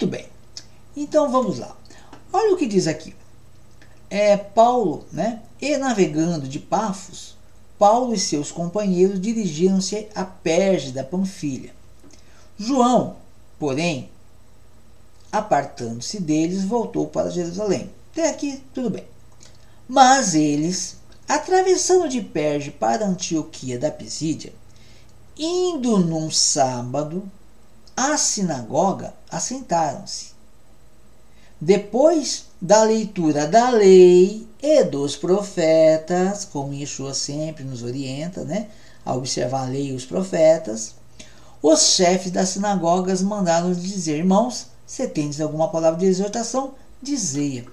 Muito bem. Então vamos lá. Olha o que diz aqui. É Paulo, né? E navegando de Pafos, Paulo e seus companheiros dirigiram-se a Perge da Panfilha. João, porém, apartando-se deles, voltou para Jerusalém. Até aqui, tudo bem. Mas eles, atravessando de Perge para Antioquia da Pisídia, indo num sábado à sinagoga, assentaram-se. Depois da leitura da lei e dos profetas, como Yeshua sempre nos orienta, né, a observar a lei e os profetas, os chefes das sinagogas mandaram dizer, irmãos, se tendes alguma palavra de exortação, dizia.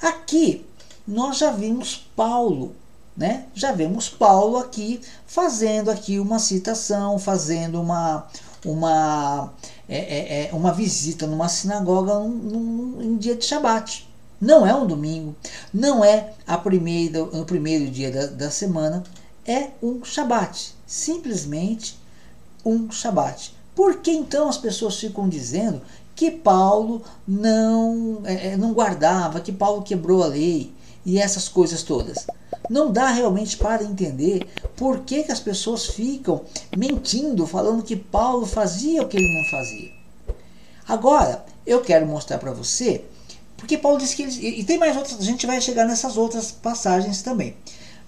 Aqui nós já vimos Paulo, né? Já vemos Paulo aqui fazendo aqui uma citação, fazendo uma uma é, é, é uma visita numa sinagoga num, em dia de Shabat. Não é um domingo, não é a primeira, o primeiro dia da, da semana, é um Shabat. Simplesmente um Shabat. Por que então as pessoas ficam dizendo que Paulo não, é, é, não guardava, que Paulo quebrou a lei e essas coisas todas? Não dá realmente para entender por que, que as pessoas ficam mentindo, falando que Paulo fazia o que ele não fazia. Agora, eu quero mostrar para você, porque Paulo disse que ele. E tem mais outras, a gente vai chegar nessas outras passagens também.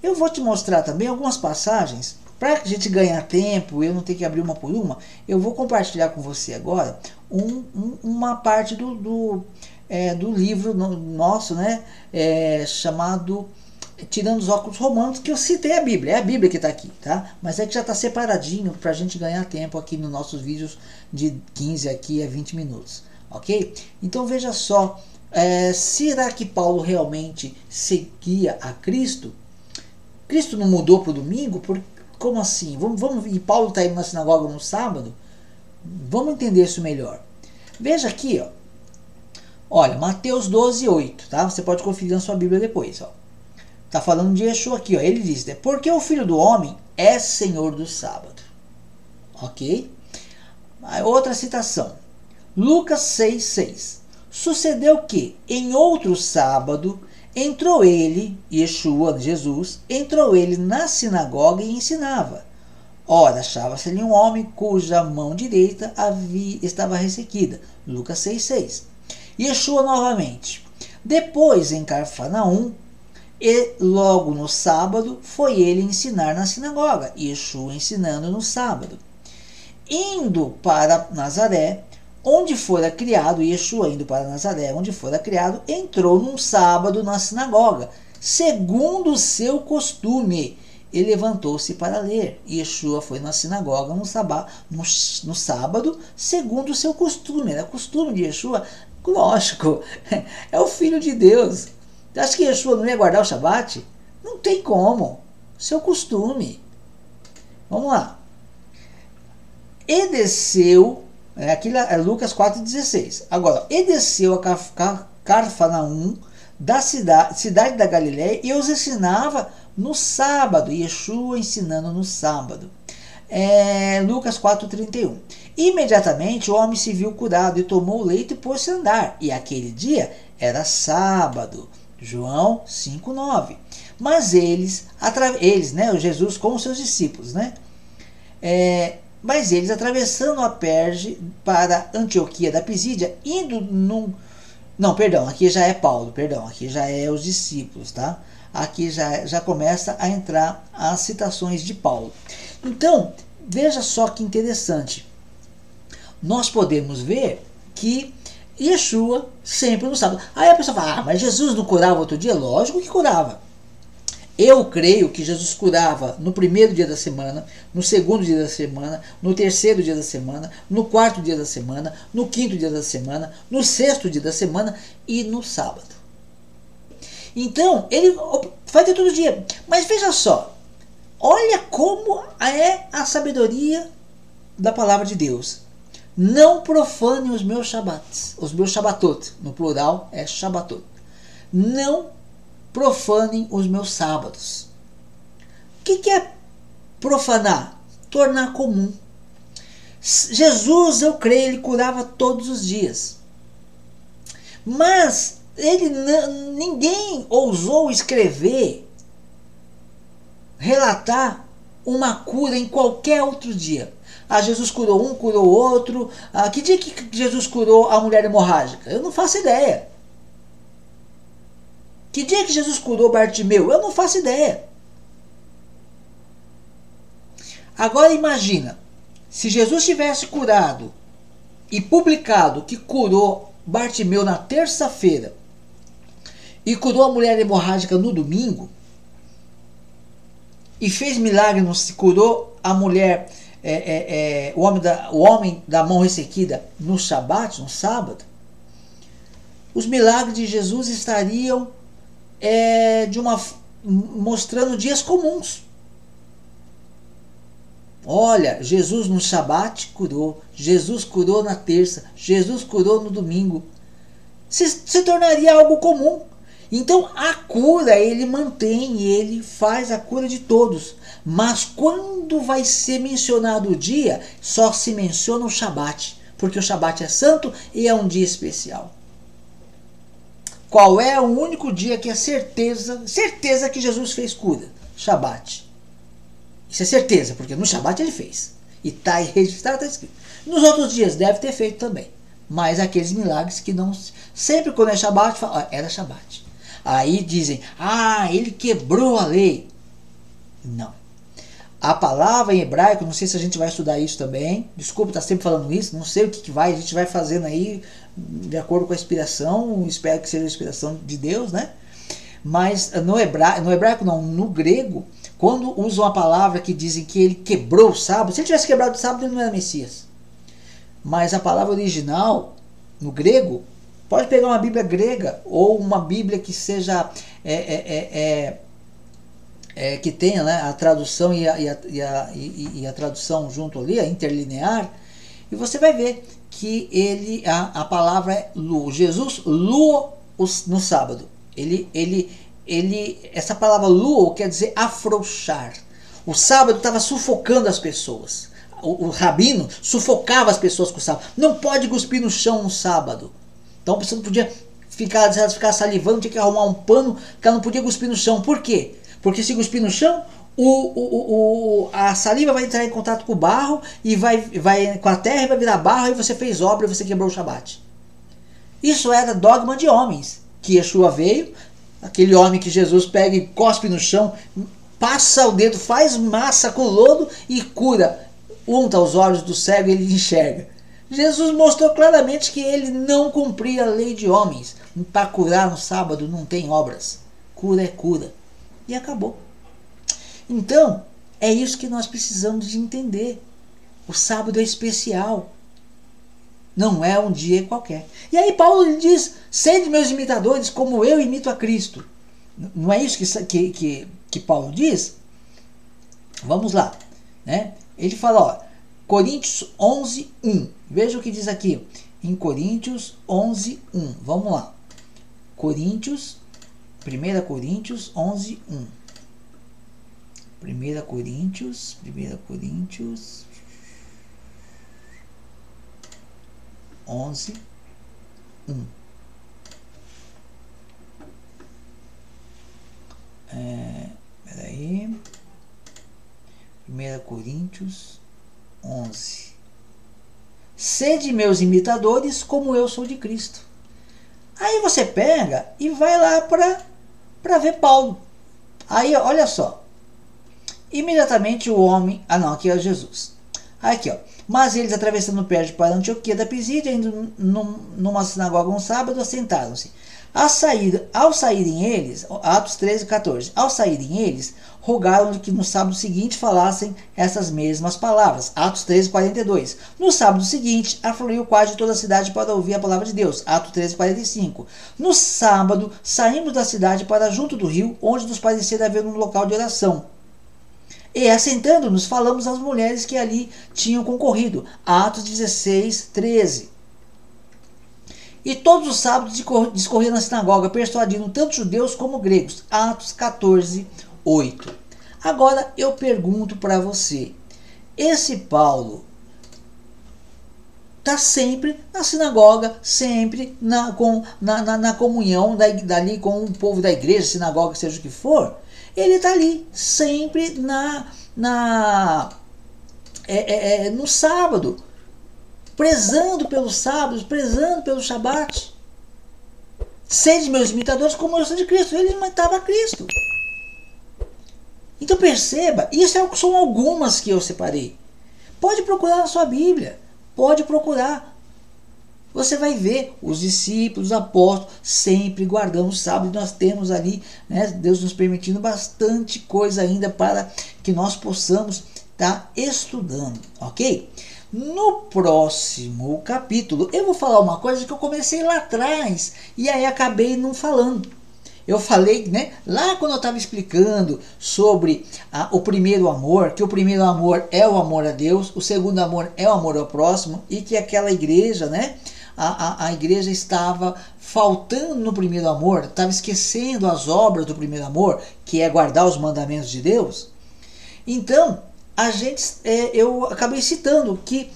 Eu vou te mostrar também algumas passagens para a gente ganhar tempo, eu não ter que abrir uma por uma, eu vou compartilhar com você agora um, um, uma parte do, do, é, do livro nosso, né, é, chamado Tirando os Óculos Romanos, que eu citei a Bíblia, é a Bíblia que está aqui, tá? Mas é que já está separadinho para a gente ganhar tempo aqui nos nossos vídeos de 15 aqui a 20 minutos, ok? Então veja só, é, será que Paulo realmente seguia a Cristo? Cristo não mudou para o domingo? Por, como assim? Vamos, vamos, e Paulo está indo na sinagoga no sábado? Vamos entender isso melhor. Veja aqui, ó. Olha, Mateus 12, 8, tá? Você pode conferir na sua Bíblia depois, ó. Tá falando de Yeshua aqui, ó. Ele diz, né? Porque o Filho do Homem é Senhor do sábado. Ok? Outra citação. Lucas 6, 6. Sucedeu que, em outro sábado, Entrou ele, Yeshua, Jesus, entrou ele na sinagoga e ensinava. Ora, achava-se-lhe um homem cuja mão direita havia, estava ressequida. Lucas 6,6. Yeshua novamente. Depois, em Carfanaum, e logo no sábado, foi ele ensinar na sinagoga. Yeshua ensinando no sábado. Indo para Nazaré, onde fora criado, Yeshua indo para Nazaré, onde fora criado, entrou num sábado na sinagoga, segundo o seu costume, e levantou-se para ler. Yeshua foi na sinagoga no, sabá, no, no sábado, segundo o seu costume. Era costume de Yeshua, lógico, é o filho de Deus. Acha que Yeshua não ia guardar o Shabat? Não tem como. Seu costume. Vamos lá. E desceu é, aquilo é Lucas 4,16. Agora, e desceu a Carfanaum da cidade, cidade da Galiléia e os ensinava no sábado. Yeshua ensinando no sábado. É, Lucas 4,31. Imediatamente o homem se viu curado e tomou o leito e pôs-se a andar. E aquele dia era sábado. João 5,9. Mas eles, eles, né, o Jesus com os seus discípulos, né, é, mas eles, atravessando a Perge para Antioquia da Pisídia, indo num. Não, perdão, aqui já é Paulo, perdão, aqui já é os discípulos, tá? Aqui já, já começa a entrar as citações de Paulo. Então, veja só que interessante. Nós podemos ver que Yeshua sempre no sábado. Aí a pessoa fala, ah, mas Jesus não curava outro dia? Lógico que curava. Eu creio que Jesus curava no primeiro dia da semana, no segundo dia da semana, no terceiro dia da semana, no quarto dia da semana, no quinto dia da semana, no sexto dia da semana e no sábado. Então, ele fazia todo dia. Mas veja só, olha como é a sabedoria da palavra de Deus. Não profane os meus shabbats, os meus shabatot, no plural é shabatot. Não profanem os meus sábados. O que, que é profanar? Tornar comum. Jesus, eu creio, ele curava todos os dias. Mas ele ninguém ousou escrever, relatar uma cura em qualquer outro dia. Ah, Jesus curou um, curou outro. Ah, que dia que Jesus curou a mulher hemorrágica? Eu não faço ideia. Que dia que Jesus curou Bartimeu? Eu não faço ideia. Agora imagina, se Jesus tivesse curado e publicado que curou Bartimeu na terça-feira e curou a mulher hemorrágica no domingo e fez milagre, não se curou a mulher é, é, é, o, homem da, o homem da mão ressequida no Shabat, no sábado, os milagres de Jesus estariam é, de uma mostrando dias comuns. Olha, Jesus no Shabat curou, Jesus curou na terça, Jesus curou no domingo. Se, se tornaria algo comum. Então a cura ele mantém, ele faz a cura de todos. Mas quando vai ser mencionado o dia, só se menciona o Shabat, porque o Shabat é santo e é um dia especial. Qual é o único dia que é certeza, certeza que Jesus fez cura? Shabat. Isso é certeza, porque no Shabat ele fez. E está registrado, está escrito. Nos outros dias deve ter feito também. Mas aqueles milagres que não. Sempre quando é Shabat, fala, era Shabat. Aí dizem, ah, ele quebrou a lei. Não. A palavra em hebraico, não sei se a gente vai estudar isso também. Desculpa estar sempre falando isso, não sei o que, que vai, a gente vai fazendo aí de acordo com a inspiração, espero que seja a inspiração de Deus, né? Mas no hebraico, no hebraico não, no grego, quando usam a palavra que dizem que ele quebrou o sábado, se ele tivesse quebrado o sábado, ele não era Messias. Mas a palavra original, no grego, pode pegar uma Bíblia grega ou uma Bíblia que seja é, é, é, é é, que tenha né, a tradução e a, e, a, e, a, e a, tradução junto ali, a interlinear, e você vai ver que ele a, palavra é lu. Jesus lu no sábado. Ele, ele, ele, essa palavra lu quer dizer afrouxar. O sábado estava sufocando as pessoas. O, o, rabino sufocava as pessoas com o sábado. Não pode cuspir no chão no sábado. Então você não podia ficar, ficar salivando, tinha que arrumar um pano, porque ela não podia cuspir no chão. Por quê? Porque se cuspir no chão, o, o, o, a saliva vai entrar em contato com o barro e vai, vai com a terra e vai virar barro e você fez obra e você quebrou o Shabat. Isso era dogma de homens. Que Yeshua veio, aquele homem que Jesus pega e cospe no chão, passa o dedo, faz massa com lodo e cura. Unta os olhos do cego e ele enxerga. Jesus mostrou claramente que ele não cumpria a lei de homens. Para curar no sábado não tem obras. Cura é cura e acabou. Então, é isso que nós precisamos de entender. O sábado é especial. Não é um dia qualquer. E aí Paulo diz: sede meus imitadores como eu imito a Cristo. Não é isso que, que, que, que Paulo diz? Vamos lá. Né? Ele fala, ó, Coríntios 11, 1. Veja o que diz aqui. Em Coríntios 11, 1. Vamos lá. Coríntios 1 Coríntios 11, 1. 1 Coríntios, 1 Coríntios 11, 1. É, peraí. 1 Coríntios 11. Sede meus imitadores, como eu sou de Cristo. Aí você pega e vai lá para ver Paulo. Aí, olha só. Imediatamente o homem. Ah, não, aqui é Jesus. Aqui, ó. Mas eles, atravessando o pé para Antioquia da Pisídia, indo num, numa sinagoga um sábado, assentaram-se. Ao, sair, ao saírem eles, Atos 13, 14, ao saírem eles, rogaram que no sábado seguinte falassem essas mesmas palavras. Atos 13, 42. No sábado seguinte, afluiu quase toda a cidade para ouvir a palavra de Deus. Atos 13, 45. No sábado, saímos da cidade para junto do rio, onde nos parecia haver um local de oração. E assentando-nos, falamos às mulheres que ali tinham concorrido. Atos 16, 13. E todos os sábados discorria na sinagoga, persuadindo tanto judeus como gregos. Atos 14, 8. Agora eu pergunto para você: esse Paulo está sempre na sinagoga, sempre na, com, na, na, na comunhão da, dali com o povo da igreja, sinagoga, seja o que for. Ele está ali, sempre na, na é, é, é, no sábado, prezando pelos sábados, prezando pelo shabat. Sede meus imitadores como eu sou de Cristo. Ele imitava Cristo. Então perceba, isso é, são algumas que eu separei. Pode procurar na sua Bíblia. Pode procurar. Você vai ver os discípulos, os apóstolos, sempre guardando o sábado. Nós temos ali, né, Deus nos permitindo bastante coisa ainda para que nós possamos estar tá estudando, ok? No próximo capítulo, eu vou falar uma coisa que eu comecei lá atrás e aí acabei não falando. Eu falei, né, lá quando eu estava explicando sobre a, o primeiro amor, que o primeiro amor é o amor a Deus, o segundo amor é o amor ao próximo, e que aquela igreja, né, a, a, a igreja estava faltando no primeiro amor, estava esquecendo as obras do primeiro amor, que é guardar os mandamentos de Deus. Então, a gente, é, eu acabei citando que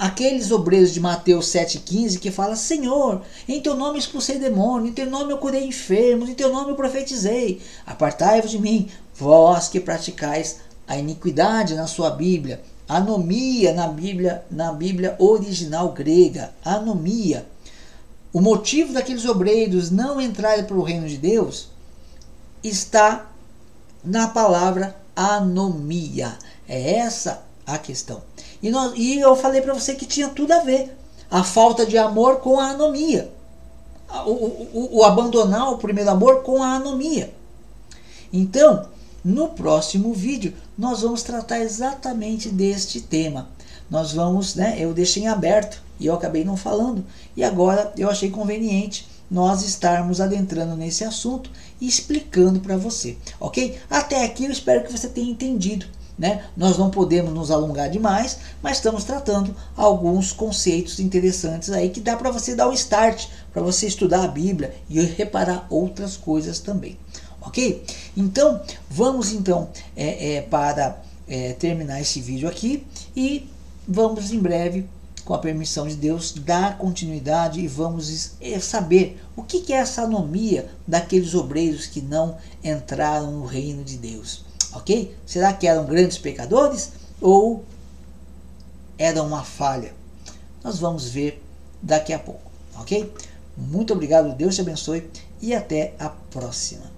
aqueles obreiros de Mateus 7,15 que fala, Senhor, em teu nome expulsei demônio, em teu nome eu curei enfermos, em teu nome eu profetizei. Apartai-vos de mim, vós que praticais a iniquidade na sua Bíblia, anomia na Bíblia, na Bíblia original grega, anomia. O motivo daqueles obreiros não entrarem para o reino de Deus está na palavra anomia. É essa a questão. E, nós, e eu falei para você que tinha tudo a ver. A falta de amor com a anomia. O, o, o abandonar o primeiro amor com a anomia. Então, no próximo vídeo, nós vamos tratar exatamente deste tema. Nós vamos, né? Eu deixei em aberto e eu acabei não falando. E agora eu achei conveniente nós estarmos adentrando nesse assunto e explicando para você, ok? Até aqui eu espero que você tenha entendido. Né? Nós não podemos nos alongar demais, mas estamos tratando alguns conceitos interessantes aí que dá para você dar um start, para você estudar a Bíblia e reparar outras coisas também. Ok? Então, vamos então é, é, para é, terminar esse vídeo aqui e vamos em breve, com a permissão de Deus, dar continuidade e vamos é, saber o que, que é essa anomia daqueles obreiros que não entraram no reino de Deus ok? Será que eram grandes pecadores ou era uma falha? Nós vamos ver daqui a pouco, ok? Muito obrigado, Deus te abençoe e até a próxima.